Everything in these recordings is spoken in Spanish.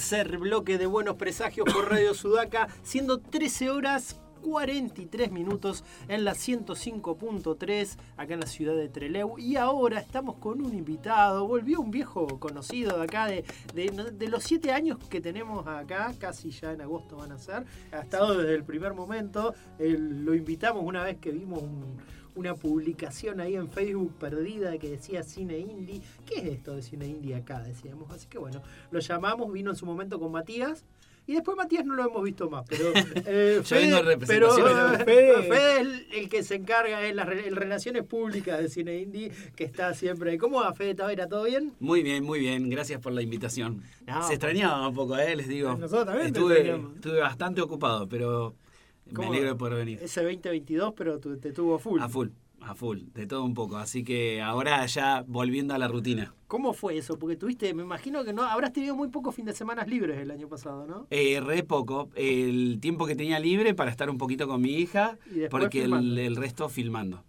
tercer bloque de Buenos Presagios por Radio Sudaca, siendo 13 horas 43 minutos en la 105.3 acá en la ciudad de Trelew. Y ahora estamos con un invitado, volvió un viejo conocido de acá de, de, los 7 años que tenemos acá, casi ya en agosto van a ser, ha estado desde el primer momento, lo invitamos una vez que vimos una publicación ahí en Facebook perdida que decía cine indie. ¿Qué es esto de cine indie acá? Decíamos. Así que bueno, lo llamamos, vino en su momento con Matías. Y después Matías no lo hemos visto más, pero eh, Fede, pero, Fede, es el, que se encarga de las relaciones públicas de Cine Indie, que está siempre. ¿Cómo va Fede Tavera? ¿Todo bien? Muy bien, muy bien. Gracias por la invitación. se extrañaba un poco, ¿eh? les digo. Nosotros también estuve, estuve bastante ocupado, pero me alegro de poder venir. Ese 2022, pero te tuvo full. A full. A full, de todo un poco. Así que ahora ya volviendo a la rutina. ¿Cómo fue eso? Porque tuviste, me imagino que no habrás tenido muy pocos fines de semana libres el año pasado, ¿no? Eh, re poco. El tiempo que tenía libre para estar un poquito con mi hija, porque el, resto filmando.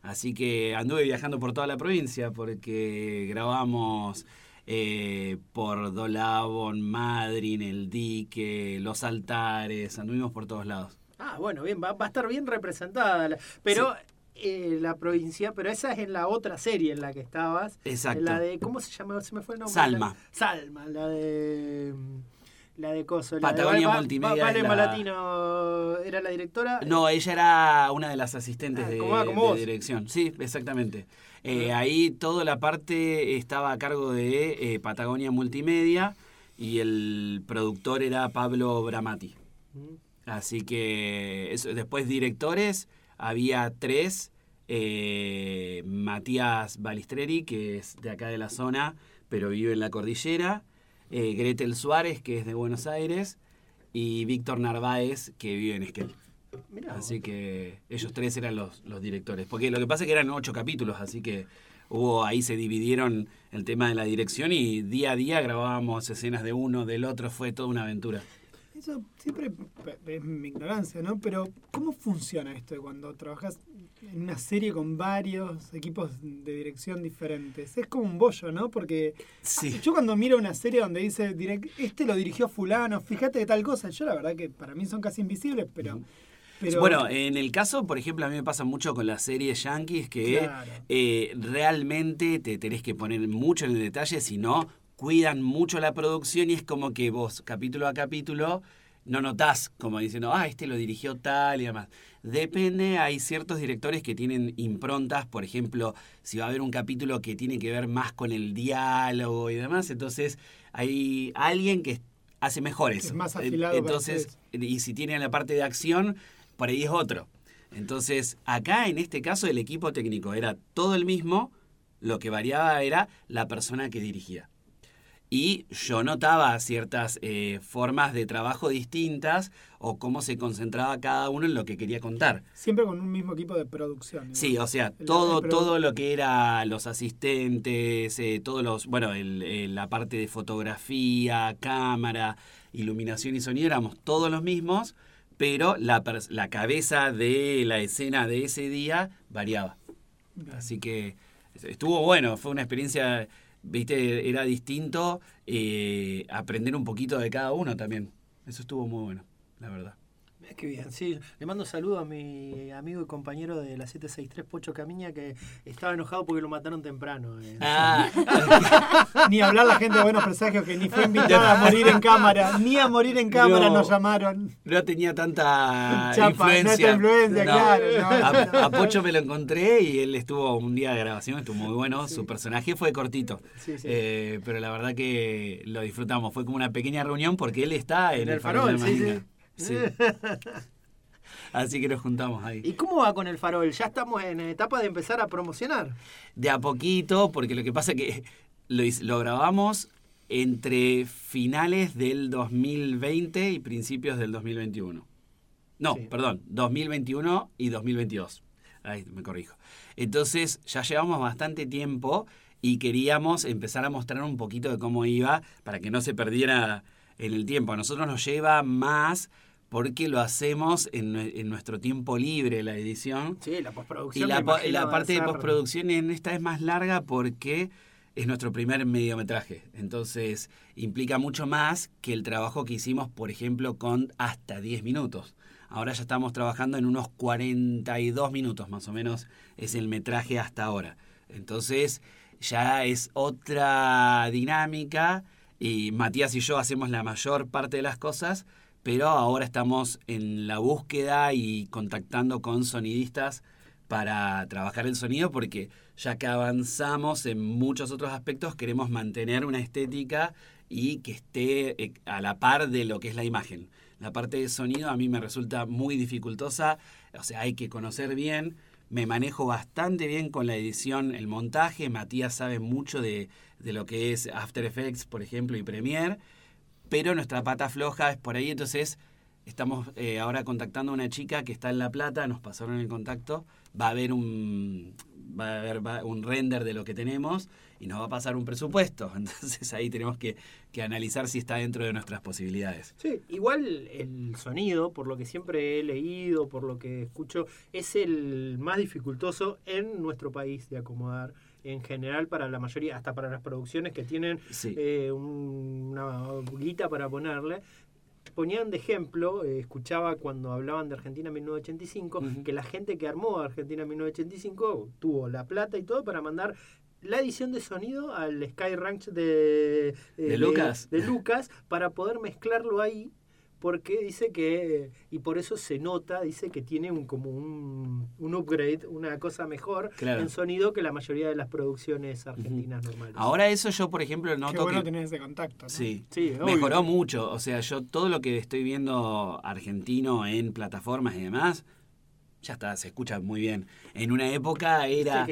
Así que anduve viajando por toda la provincia porque grabamos eh, por Dolabon, Madrid, El Dique, Los Altares, anduvimos por todos lados. Ah, bueno, bien, va, a estar bien representada. Pero eh, la provincia, pero esa es en la otra serie en la que estabas. Exacto. la de, ¿cómo se llama? Se me fue el nombre. Salma. Salma, la de... La de Coso. Patagonia la de, Multimedia. Vale Malatino era la directora. No, ella era una de las asistentes ah, de, dirección. Sí, exactamente. Eh, ah. ahí toda la parte estaba a cargo de eh, Patagonia Multimedia y el productor era Pablo Bramati. Mm. Así que después directores había tres. Eh, Matías Balistreri, que es de acá de la zona, pero vive en la cordillera. Eh, Gretel Suárez, que es de Buenos Aires. Y Víctor Narváez, que vive en Esquel. así que ellos tres eran los, los directores. Porque lo que pasa es que eran ocho capítulos, así que hubo ahí se dividieron el tema de la dirección y día a día grabábamos escenas de uno, del otro, fue toda una aventura. Eso siempre es mi ignorancia, ¿no? Pero ¿cómo funciona esto de cuando trabajas en una serie con varios equipos de dirección diferentes? Es como un bollo, ¿no? Porque yo cuando miro una serie donde dice, este lo dirigió fulano, fíjate de tal cosa, yo la verdad que para mí son casi invisibles, pero... Bueno, en el caso, por ejemplo, a mí me pasa mucho con las series yankees que eh, realmente te tenés que poner mucho en el detalle, si no, cuidan mucho la producción y es como que vos, capítulo a capítulo, no notás como diciendo, ah, este lo dirigió tal y demás. Depende, hay ciertos directores que tienen improntas, por ejemplo, si va a haber un capítulo que tiene que ver más con el diálogo y demás, entonces hay alguien que hace mejor eso. Es más afilado. Entonces, y si tiene la parte de acción, por ahí es otro. Entonces, acá en este caso el equipo técnico era todo el mismo, lo que variaba era la persona que dirigía y yo notaba ciertas eh, formas de trabajo distintas o cómo se concentraba cada uno en lo que quería contar. Siempre con un mismo equipo de producción. Sí, o sea, todo, todo lo que era los asistentes, eh, todos los, bueno, el, la parte de fotografía, cámara, iluminación y sonido, éramos todos los mismos, pero la, la cabeza de la escena de ese día variaba. Así que estuvo bueno, fue una experiencia viste, era distinto eh, aprender un poquito de cada uno también. Eso estuvo muy bueno, la verdad. Qué bien, sí. Le mando un saludo a mi amigo y compañero de la 763, Pocho Camiña, que estaba enojado porque lo mataron temprano. Eh. Ah. ni hablar la gente de Buenos Presagios, que ni fue invitada a morir en cámara, ni a morir en cámara nos llamaron. No tenía tanta influencia. claro. A, Pocho me lo encontré y él estuvo un día de grabación, estuvo muy bueno. Su personaje fue cortito, eh, pero la verdad que lo disfrutamos. Fue como una pequeña reunión porque él está en, el, farol, de Sí. Así que nos juntamos ahí. ¿Y cómo va con el farol? ¿Ya estamos en etapa de empezar a promocionar? De a poquito, porque lo que pasa es que lo, lo grabamos entre finales del 2020 y principios del 2021. No, perdón, 2021 y 2022. Ahí me corrijo. Entonces ya llevamos bastante tiempo y queríamos empezar a mostrar un poquito de cómo iba para que no se perdiera en el tiempo. A nosotros nos lleva más porque lo hacemos en, nuestro tiempo libre, la edición. Sí, la postproducción. Y la, parte de postproducción en esta es más larga porque es nuestro primer mediometraje. Entonces implica mucho más que el trabajo que hicimos, por ejemplo, con hasta 10 minutos. Ahora ya estamos trabajando en unos 42 minutos más o menos es el metraje hasta ahora. Entonces ya es otra dinámica y Matías y yo hacemos la mayor parte de las cosas, pero ahora estamos en la búsqueda y contactando con sonidistas para trabajar el sonido porque ya que avanzamos en muchos otros aspectos queremos mantener una estética y que esté eh, a la par de lo que es la imagen. La parte de sonido a mí me resulta muy dificultosa, o sea, hay que conocer bien. Me manejo bastante bien con la edición, el montaje. Matías sabe mucho de, de lo que es After Effects, por ejemplo, y Premiere. Pero nuestra pata floja es por ahí, entonces estamos eh, ahora contactando a una chica que está en La Plata, nos pasaron el contacto va a haber un va a haber un render de lo que tenemos y nos va a pasar un presupuesto. Entonces ahí tenemos que, que, analizar si está dentro de nuestras posibilidades. Sí, igual el sonido, por lo que siempre he leído, por lo que escucho, es el más dificultoso en nuestro país de acomodar en general para la mayoría, hasta para las producciones que tienen eh, una guita para ponerle, ponían de ejemplo, eh, escuchaba cuando hablaban de Argentina 1985, que la gente que armó Argentina 1985 tuvo la plata y todo para mandar la edición de sonido al Sky Ranch de, de, Lucas. de Lucas para poder mezclarlo ahí porque dice que, y por eso se nota, dice que tiene un, como un, un upgrade, una cosa mejor en sonido que la mayoría de las producciones argentinas normales. Ahora eso yo, por ejemplo, noto Qué bueno tener ese contacto. ¿no? Sí, sí mejoró mucho. O sea, yo todo lo que estoy viendo argentino en plataformas y demás, ya está, se escucha muy bien. En una época era...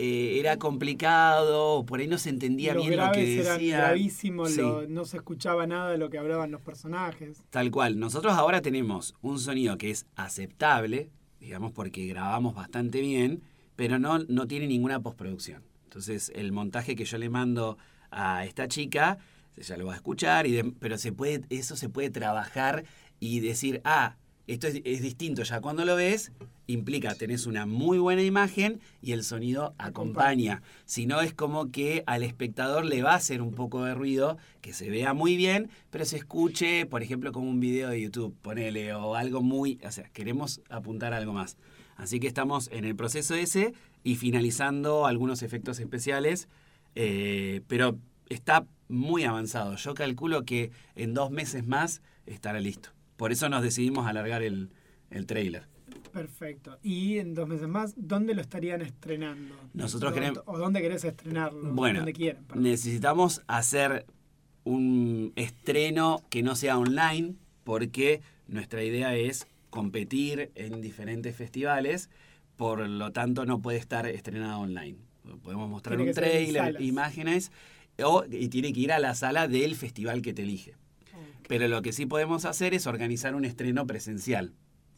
Eh, era complicado, por ahí no se entendía bien lo que decía. Eran gravísimos, no se escuchaba nada de lo que hablaban los personajes. Tal cual. Nosotros ahora tenemos un sonido que es aceptable, digamos, porque grabamos bastante bien, pero no, no tiene ninguna postproducción. Entonces, el montaje que yo le mando a esta chica, ella lo va a escuchar, y pero se puede, eso se puede trabajar y decir, ah, esto es, distinto, ya cuando lo ves, implica, tenés una muy buena imagen y el sonido acompaña. Si no, es como que al espectador le va a hacer un poco de ruido, que se vea muy bien, pero se escuche, por ejemplo, como un video de YouTube, ponele, o algo muy, o sea, queremos apuntar algo más. Así que estamos en el proceso ese y finalizando algunos efectos especiales, eh, pero está muy avanzado. Yo calculo que en dos meses más estará listo. Por eso nos decidimos alargar el, el trailer. Perfecto. Y en dos meses más, ¿dónde lo estarían estrenando? Nosotros queremos... ¿O dónde querés estrenarlo? Bueno, necesitamos hacer un estreno que no sea online porque nuestra idea es competir en diferentes festivales, por lo tanto no puede estar estrenado online. Podemos mostrar un trailer, imágenes, o, y tiene que ir a la sala del festival que te elige. Pero lo que sí podemos hacer es organizar un estreno presencial.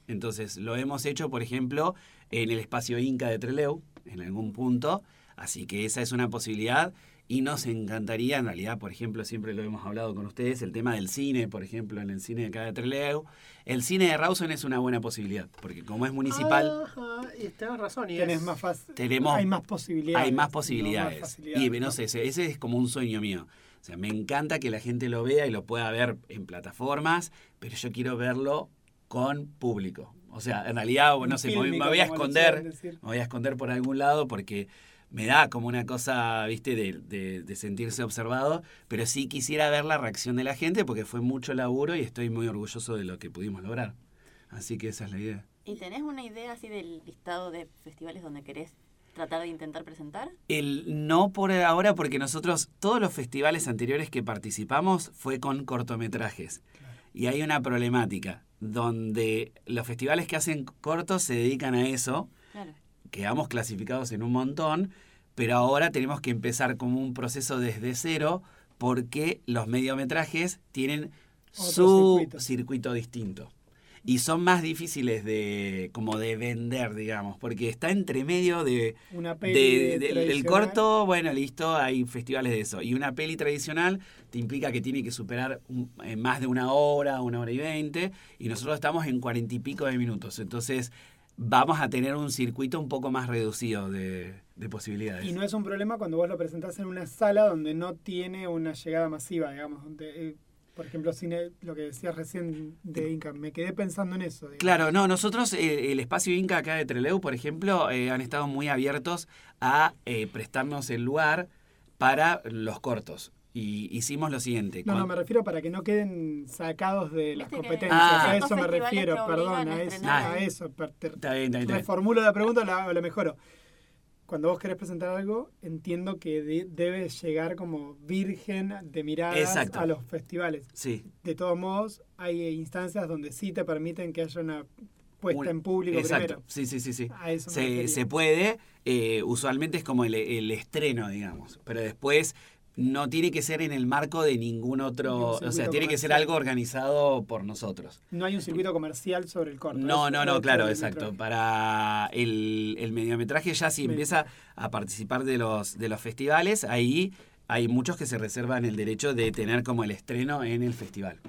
Entonces, lo hemos hecho, por ejemplo, en el espacio Inca de Treleu, en algún punto. Así que esa es una posibilidad. Y nos encantaría, en realidad, por ejemplo, siempre lo hemos hablado con ustedes, el tema del cine, por ejemplo, en el cine de acá de Treleu. El cine de Rawson es una buena posibilidad, porque como es municipal... Ajá, y tenés razón. Y más fácil. Tenemos, hay más posibilidades. Hay más posibilidades. y no sé, ese es como un sueño mío. O sea, me encanta que la gente lo vea y lo pueda ver en plataformas, pero yo quiero verlo con público. O sea, en realidad, no sé, me, voy a esconder, me voy a esconder por algún lado porque me da como una cosa, viste, de, de, sentirse observado, pero sí quisiera ver la reacción de la gente porque fue mucho laburo y estoy muy orgulloso de lo que pudimos lograr. Así que esa es la idea. ¿Y tenés una idea así del listado de festivales donde querés tratar de intentar presentar? El no por ahora, porque nosotros, todos los festivales anteriores que participamos fue con cortometrajes. Y hay una problemática, donde los festivales que hacen cortos se dedican a eso. Quedamos clasificados en un montón, pero ahora tenemos que empezar como un proceso desde cero, porque los mediometrajes tienen su circuito distinto y son más difíciles de como de vender, digamos, porque está entre medio de, una peli del corto, bueno, listo, hay festivales de eso. Y una peli tradicional te implica que tiene que superar en más de una hora, una hora y veinte, y nosotros estamos en cuarenta y pico de minutos. Entonces, vamos a tener un circuito un poco más reducido de, posibilidades. Y no es un problema cuando vos lo presentás en una sala donde no tiene una llegada masiva, digamos, donde... Eh, por ejemplo, cine, lo que decías recién de Inca, me quedé pensando en eso. Claro, no, nosotros, eh, el espacio Inca acá de Treleu, por ejemplo, eh, han estado muy abiertos a prestarnos el lugar para los cortos y hicimos lo siguiente. No, no, me refiero para que no queden sacados de las competencias. a eso me refiero, perdón, a eso. A eso. Reformulo la pregunta, la, lo mejoro. Cuando vos querés presentar algo, entiendo que debe llegar como virgen de miradas a los festivales. Sí. De todos modos, hay instancias donde sí te permiten que haya una puesta en público Exacto. Sí, sí, sí, sí. se, se, puede. Eh, usualmente es como el, el, estreno, digamos. Pero después no tiene que ser en el marco de ningún otro, o sea, tiene que ser algo organizado por nosotros. No hay un circuito comercial sobre el corto. No, no, no, claro, exacto. Para el, el, mediometraje ya si empieza a participar de los, de los festivales, ahí hay muchos que se reservan el derecho de tener como el estreno en el festival.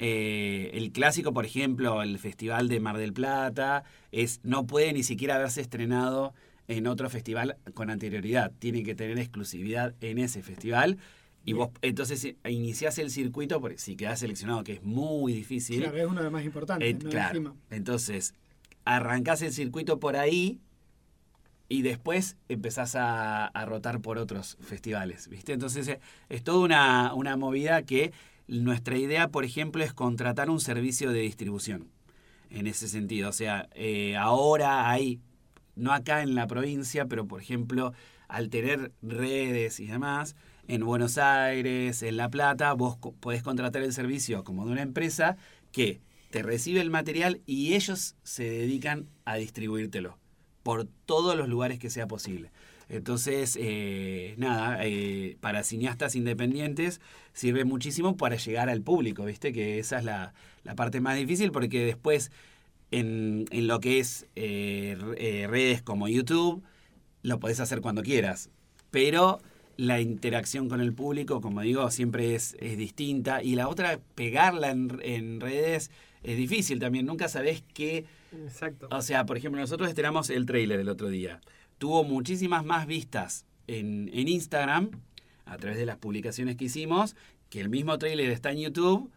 Eh, el clásico, por ejemplo, el Festival de Mar del Plata, es no puede ni siquiera haberse estrenado en otro festival con anterioridad. Tiene que tener exclusividad en ese festival. Y vos entonces eh, iniciás el circuito, porque si quedás seleccionado, que es muy difícil. Claro, es uno de los más importantes. Eh, claro. Entonces, arrancás el circuito por ahí y después empezás a, rotar por otros festivales. ¿Viste? Entonces, eh, es toda una, una movida que nuestra idea, por ejemplo, es contratar un servicio de distribución. En ese sentido. O sea, ahora hay no acá en la provincia, pero por ejemplo, al tener redes y demás, en Buenos Aires, en La Plata, vos podés contratar el servicio como de una empresa que te recibe el material y ellos se dedican a distribuírtelo por todos los lugares que sea posible. Entonces, eh, nada, eh, para cineastas independientes sirve muchísimo para llegar al público, ¿viste? Que esa es la, la parte más difícil porque después en, en lo que es eh, eh, redes como YouTube, lo podés hacer cuando quieras. Pero la interacción con el público, como digo, siempre es, es distinta. Y la otra, pegarla en, en, redes, es difícil también. Nunca sabés qué. Exacto. O sea, por ejemplo, nosotros estrenamos el trailer el otro día. Tuvo muchísimas más vistas en, en Instagram, a través de las publicaciones que hicimos, que el mismo trailer está en YouTube.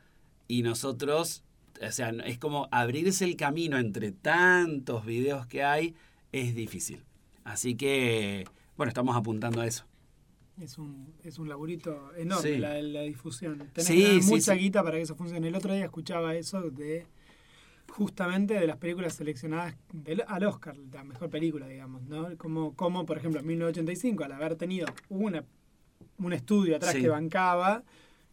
Y nosotros o sea, es como abrirse el camino entre tantos videos que hay, es difícil. Así que, bueno, estamos apuntando a eso. Es un, es un laburito enorme la, la, difusión. Tenés mucha guita para que eso funcione. El otro día escuchaba eso de justamente de las películas seleccionadas al Oscar, la mejor película, digamos, ¿no? Como, como por ejemplo, en 1985, al haber tenido una, un estudio atrás que bancaba,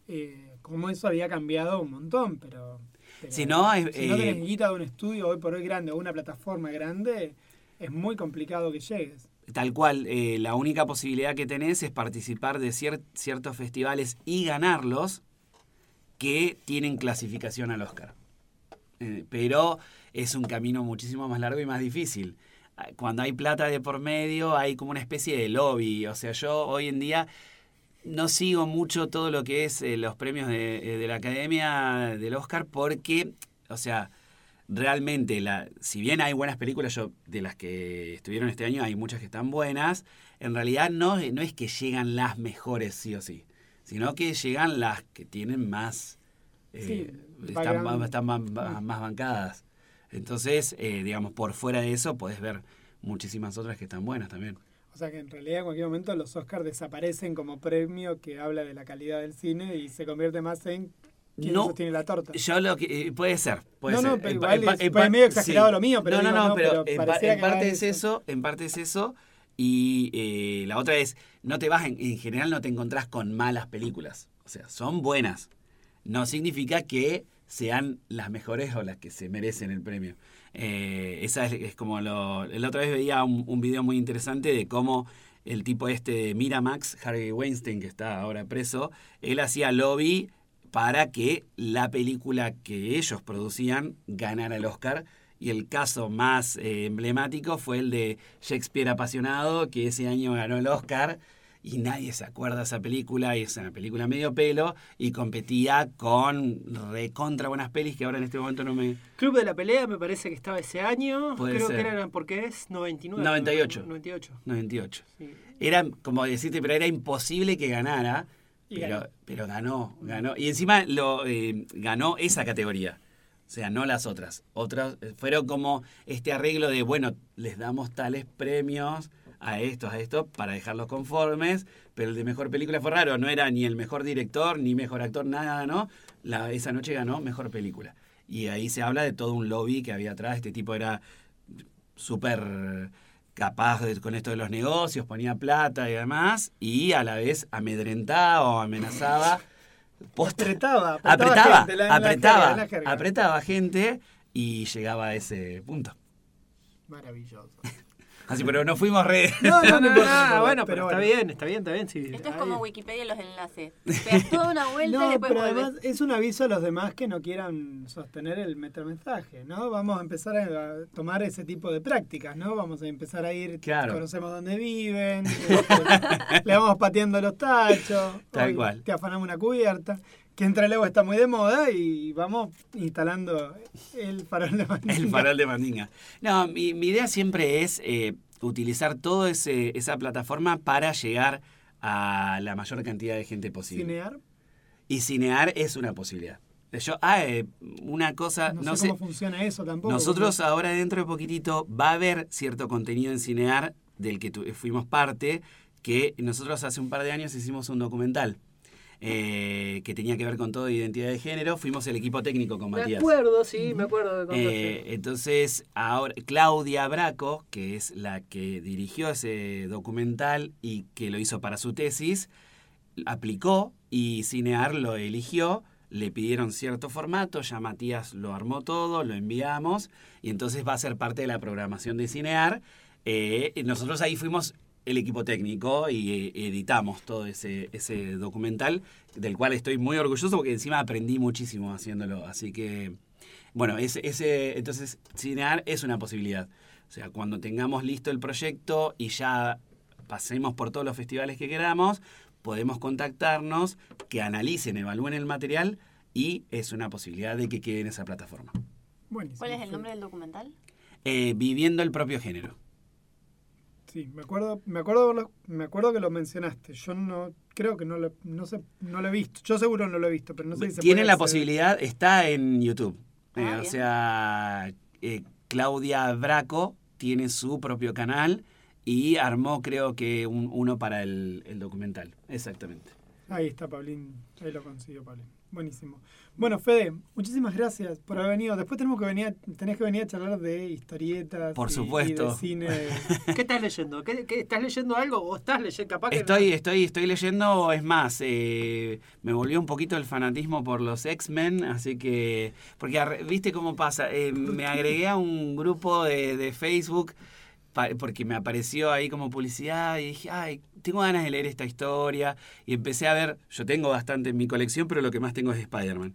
eh, como eso había cambiado un montón, pero si no, si no tenés eh, guita de un estudio hoy por hoy grande o una plataforma grande, es muy complicado que llegues. Tal cual, eh, la única posibilidad que tenés es participar de ciertos festivales y ganarlos que tienen clasificación al Oscar. Eh, pero es un camino muchísimo más largo y más difícil. Ah, cuando hay plata de por medio, hay como una especie de lobby. O sea, yo hoy en día no sigo mucho todo lo que es eh, los premios de, eh, de, la Academia del Oscar porque, o sea, realmente, la, si bien hay buenas películas, yo de las que estuvieron este año hay muchas que están buenas, en realidad no, no es que llegan las mejores sí o sí, sino que llegan las que tienen más, eh, están, más, más, bancadas. Entonces, digamos, por fuera de eso podés ver muchísimas otras que están buenas también. O sea que en realidad en cualquier momento los Oscars desaparecen como premio que habla de la calidad del cine y se convierte más en quién no, sostiene la torta. Yo lo que eh, puede ser, puede no, ser. No, pero igual es, medio exagerado lo mío, pero no, no, no, pero, en, parte es eso, en parte es eso y eh, la otra es no te vas en, en general no te encontrás con malas películas, o sea, son buenas. No significa que sean las mejores o las que se merecen el premio. Eh, esa es, como lo... La otra vez veía un, un, video muy interesante de cómo el tipo este de Miramax, Harry Weinstein, que está ahora preso, él hacía lobby para que la película que ellos producían ganara el Oscar. Y el caso más eh, emblemático fue el de Shakespeare apasionado, que ese año ganó el Oscar y nadie se acuerda de esa película, y es una película medio pelo, y competía con recontra buenas pelis que ahora en este momento no me... Club de la Pelea me parece que estaba ese año, creo que era, porque es 99. 98. 98. 98. Era, como decirte, pero era imposible que ganara, pero, pero ganó, ganó. Y encima lo eh, ganó esa categoría. O sea, no las otras. Otras eh, fueron como este arreglo de, bueno, les damos tales premios a estos, a estos, para dejarlos conformes, pero el de mejor película fue raro, no era ni el mejor director, ni mejor actor, nada, ¿no? La, esa noche ganó mejor película. Y ahí se habla de todo un lobby que había atrás, este tipo era súper capaz con esto de los negocios, ponía plata y demás, y a la vez amedrentaba o amenazaba. apretaba, apretaba, apretaba, apretaba gente y llegaba a ese punto. Maravilloso. Así, pero no fuimos re. No, no, no, no, bueno, pero, está bien, está bien, está bien. Sí, Esto es como Wikipedia los enlaces. Pegas toda una vuelta no, y después pero además es un aviso a los demás que no quieran sostener el metamensaje, ¿no? Vamos a empezar a tomar ese tipo de prácticas, ¿no? Vamos a empezar a ir, claro. conocemos dónde viven, le vamos pateando los tachos, Tal cual. te afanamos una cubierta que entre luego está muy de moda y vamos instalando el farol de Mandinga. El farol de Mandinga. No, mi, idea siempre es eh, utilizar toda esa plataforma para llegar a la mayor cantidad de gente posible. ¿Cinear? Y cinear es una posibilidad. Yo, ah, eh, una cosa, no, sé, cómo funciona eso tampoco. Nosotros ahora dentro de poquitito va a haber cierto contenido en Cinear del que fuimos parte, que nosotros hace un par de años hicimos un documental eh, que tenía que ver con todo identidad de género. Fuimos el equipo técnico con Matías. Me acuerdo, sí, me acuerdo. De eh, entonces, ahora Claudia Braco, que es la que dirigió ese documental y que lo hizo para su tesis, aplicó y Cinear lo eligió. Le pidieron cierto formato, ya Matías lo armó todo, lo enviamos y entonces va a ser parte de la programación de Cinear. Eh, nosotros ahí fuimos el equipo técnico y eh, editamos todo ese, ese documental, del cual estoy muy orgulloso porque encima aprendí muchísimo haciéndolo. Así que, bueno, ese, ese, entonces cinear es una posibilidad. O sea, cuando tengamos listo el proyecto y ya pasemos por todos los festivales que queramos, podemos contactarnos, que analicen, evalúen el material y es una posibilidad de que quede en esa plataforma. ¿Cuál es el nombre del documental? Eh, viviendo el propio género. Sí, me acuerdo, me acuerdo, me acuerdo que lo mencionaste. Yo no creo que no lo, no sé, no lo he visto. Yo seguro no lo he visto, pero no sé si se Tiene la posibilidad, está en YouTube. Eh, ah, o sea, eh, Claudia Braco tiene su propio canal y armó, creo que, un, uno para el, el documental. Exactamente. Ahí está, Pablín. Ahí lo consiguió, Pablín. Buenísimo. Bueno, Fede, muchísimas gracias por haber venido. Después tenemos que venir, tenés que venir a charlar de historietas. Por supuesto. de cine. ¿Qué estás leyendo? ¿Qué, ¿Estás leyendo algo o estás leyendo capaz que Estoy, estoy, estoy leyendo, es más, eh, me volvió un poquito el fanatismo por los X-Men, así que, porque viste cómo pasa, eh, me agregué a un grupo de, de Facebook porque me apareció ahí como publicidad y dije, ay, tengo ganas de leer esta historia. Y empecé a ver, yo tengo bastante en mi colección, pero lo que más tengo es Spider-Man.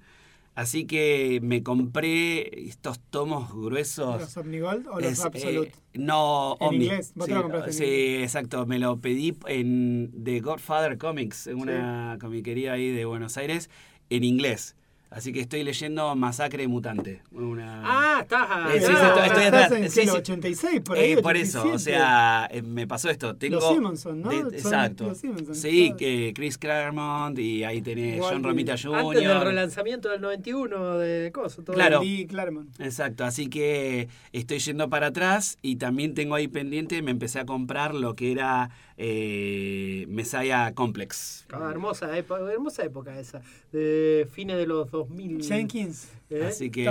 Así que me compré estos tomos gruesos. ¿Los Omnigold o los Absolute? Eh, no, ¿En inglés? ¿Vos sí, lo sí exacto. Me lo pedí en The Godfather Comics, en una comiquería ahí de Buenos Aires, en inglés. Así que estoy leyendo Masacre Mutante. Una... Ah, estás, eh, sí, estoy, estoy atrás. En sí, 86, por ahí. Eh, por eso, o sea, eh, me pasó esto. Tengo, los Simonson, ¿no? exacto. Los Simonson, sí, que Chris Claremont y ahí tenés John Romita Jr. Antes del relanzamiento del 91 de Coso. Todo claro. Lee Claremont. Exacto, así que estoy yendo para atrás y también tengo ahí pendiente, me empecé a comprar lo que era eh, Messiah Complex. Ah, hermosa, época, hermosa época esa, de fines de los 2000. Jenkins. ¿Eh? Así que...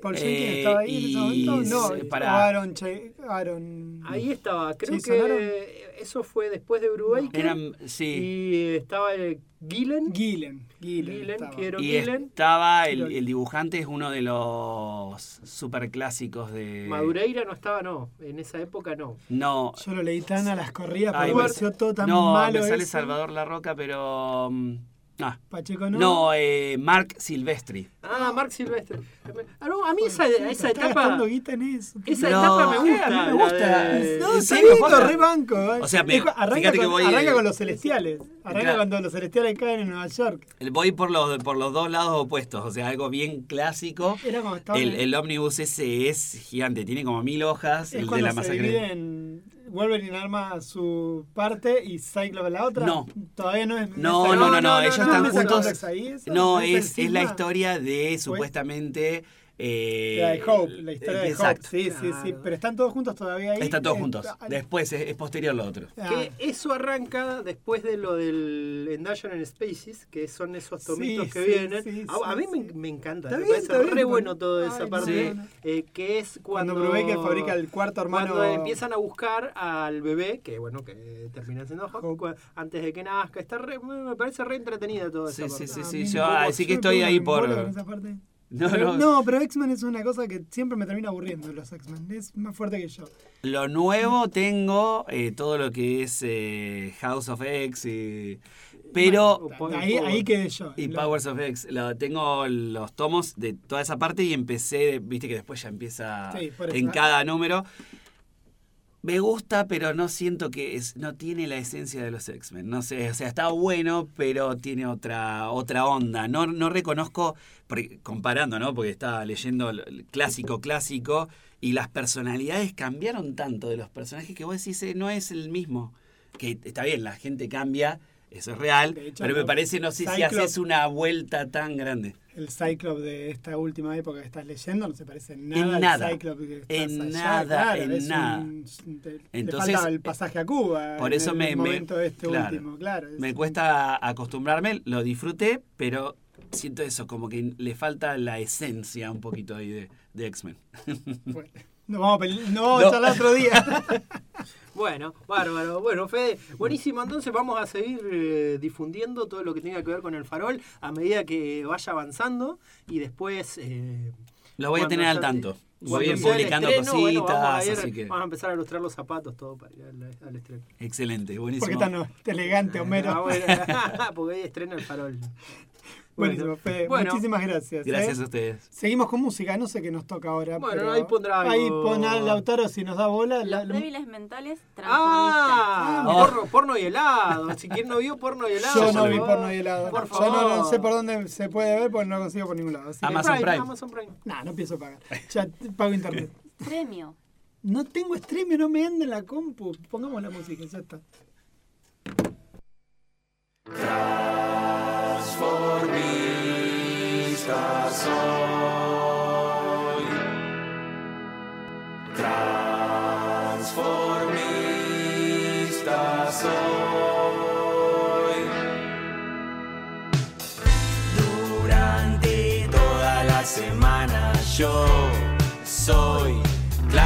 Paul Jenkins eh, estaba ahí en ese momento. No, para... Aaron, Aaron, Ahí estaba, creo que eso fue después de Brubaker. sí. Y estaba el Gillen. Gillen. Gillen, estaba. y estaba el, el, dibujante, es uno de los super clásicos de. Madureira no estaba, no. En esa época no. No. Yo lo leí tan a las corridas, pero me pareció todo tan no, malo. No, me sale Salvador La Roca, pero. Mm, Ah. Pacheco no. No, eh, Mark Silvestri. Ah, Mark Silvestri. Ah, no, a mí esa, esa etapa. En eso, esa etapa me gusta. A mí me gusta. De... No, sí, re banco. O sea, me, arranca, con, que voy, arranca con los celestiales. Arranca claro. cuando los celestiales caen en Nueva York. Voy por los, por los dos lados opuestos. O sea, algo bien clásico. Era como el, el ómnibus ese es gigante. Tiene como mil hojas. Es el de la masacre. Wolverine arma su parte y Cyclops la otra. No. Todavía no es. No, no, no, no, ellos están juntos. No, es, es la historia de supuestamente eh, la de Hope, la historia de Hope. Sí, sí, sí. Pero están todos juntos todavía ahí. Están todos juntos. Después es, posterior lo otro. Ah. Que eso arranca después de lo del Endanger en Species, que son esos tomitos que vienen. a, mí me, encanta. me parece re bueno toda esa parte. Eh, que es cuando. Cuando que fabrica el cuarto hermano. Cuando empiezan a buscar al bebé, que bueno, que termina siendo Hope, antes de que nazca. Está me parece re entretenida toda esa parte. Sí, sí, sí. Yo, así que estoy ahí por. No, pero, no. pero X-Men es una cosa que siempre me termina aburriendo los X-Men. Es más fuerte que yo. Lo nuevo tengo eh, todo lo que es eh, House of X y... Pero ahí, ahí quedé yo. Y Powers of X. Lo, tengo los tomos de toda esa parte y empecé, viste que después ya empieza en cada número. Me gusta, pero no siento que es, no tiene la esencia de los X-Men. No sé, o sea, está bueno, pero tiene otra, otra onda. No, no reconozco, comparando, ¿no? Porque estaba leyendo el clásico, clásico, y las personalidades cambiaron tanto de los personajes que vos decís, eh, no es el mismo. Que está bien, la gente cambia, eso es real, pero me parece, no sé si haces una vuelta tan grande. El Cyclops de esta última época que estás leyendo no se parece en nada, al Cyclops que estás En nada, en nada. Entonces, el pasaje a Cuba. Por eso me, momento este último, claro. Me cuesta acostumbrarme, lo disfruté, pero siento eso, como que le falta la esencia un poquito ahí de, de X-Men. Bueno. No vamos a, no vamos a charlar otro día. bueno, bárbaro. Bueno, Fede, buenísimo. Entonces vamos a seguir eh, difundiendo todo lo que tenga que ver con el farol a medida que vaya avanzando y después... Eh, lo voy a tener al tanto. Voy a ir publicando cositas. vamos, a empezar a ilustrar los zapatos, todo para ir al, estreno. Excelente, buenísimo. ¿Por qué tan elegante, Homero? Ah, porque hoy estrena el farol. Buenísimo, Fede. Muchísimas gracias. Gracias ¿eh? a ustedes. Seguimos con música, no sé qué nos toca ahora. Bueno, ahí pondrá algo. Ahí pondrá Lautaro si nos da bola. Los la, débiles mentales Ah, porno, porno, y helado. Si quien no vio porno y helado. Yo no vi porno y helado. Por favor. Yo no, sé por dónde se puede ver porque no lo consigo por ningún lado. Amazon Prime. Amazon Prime. No, no pienso pagar. Ya pago internet. Premio. No tengo streamio, no me anda en la compu. Pongamos la música, ya está. Show.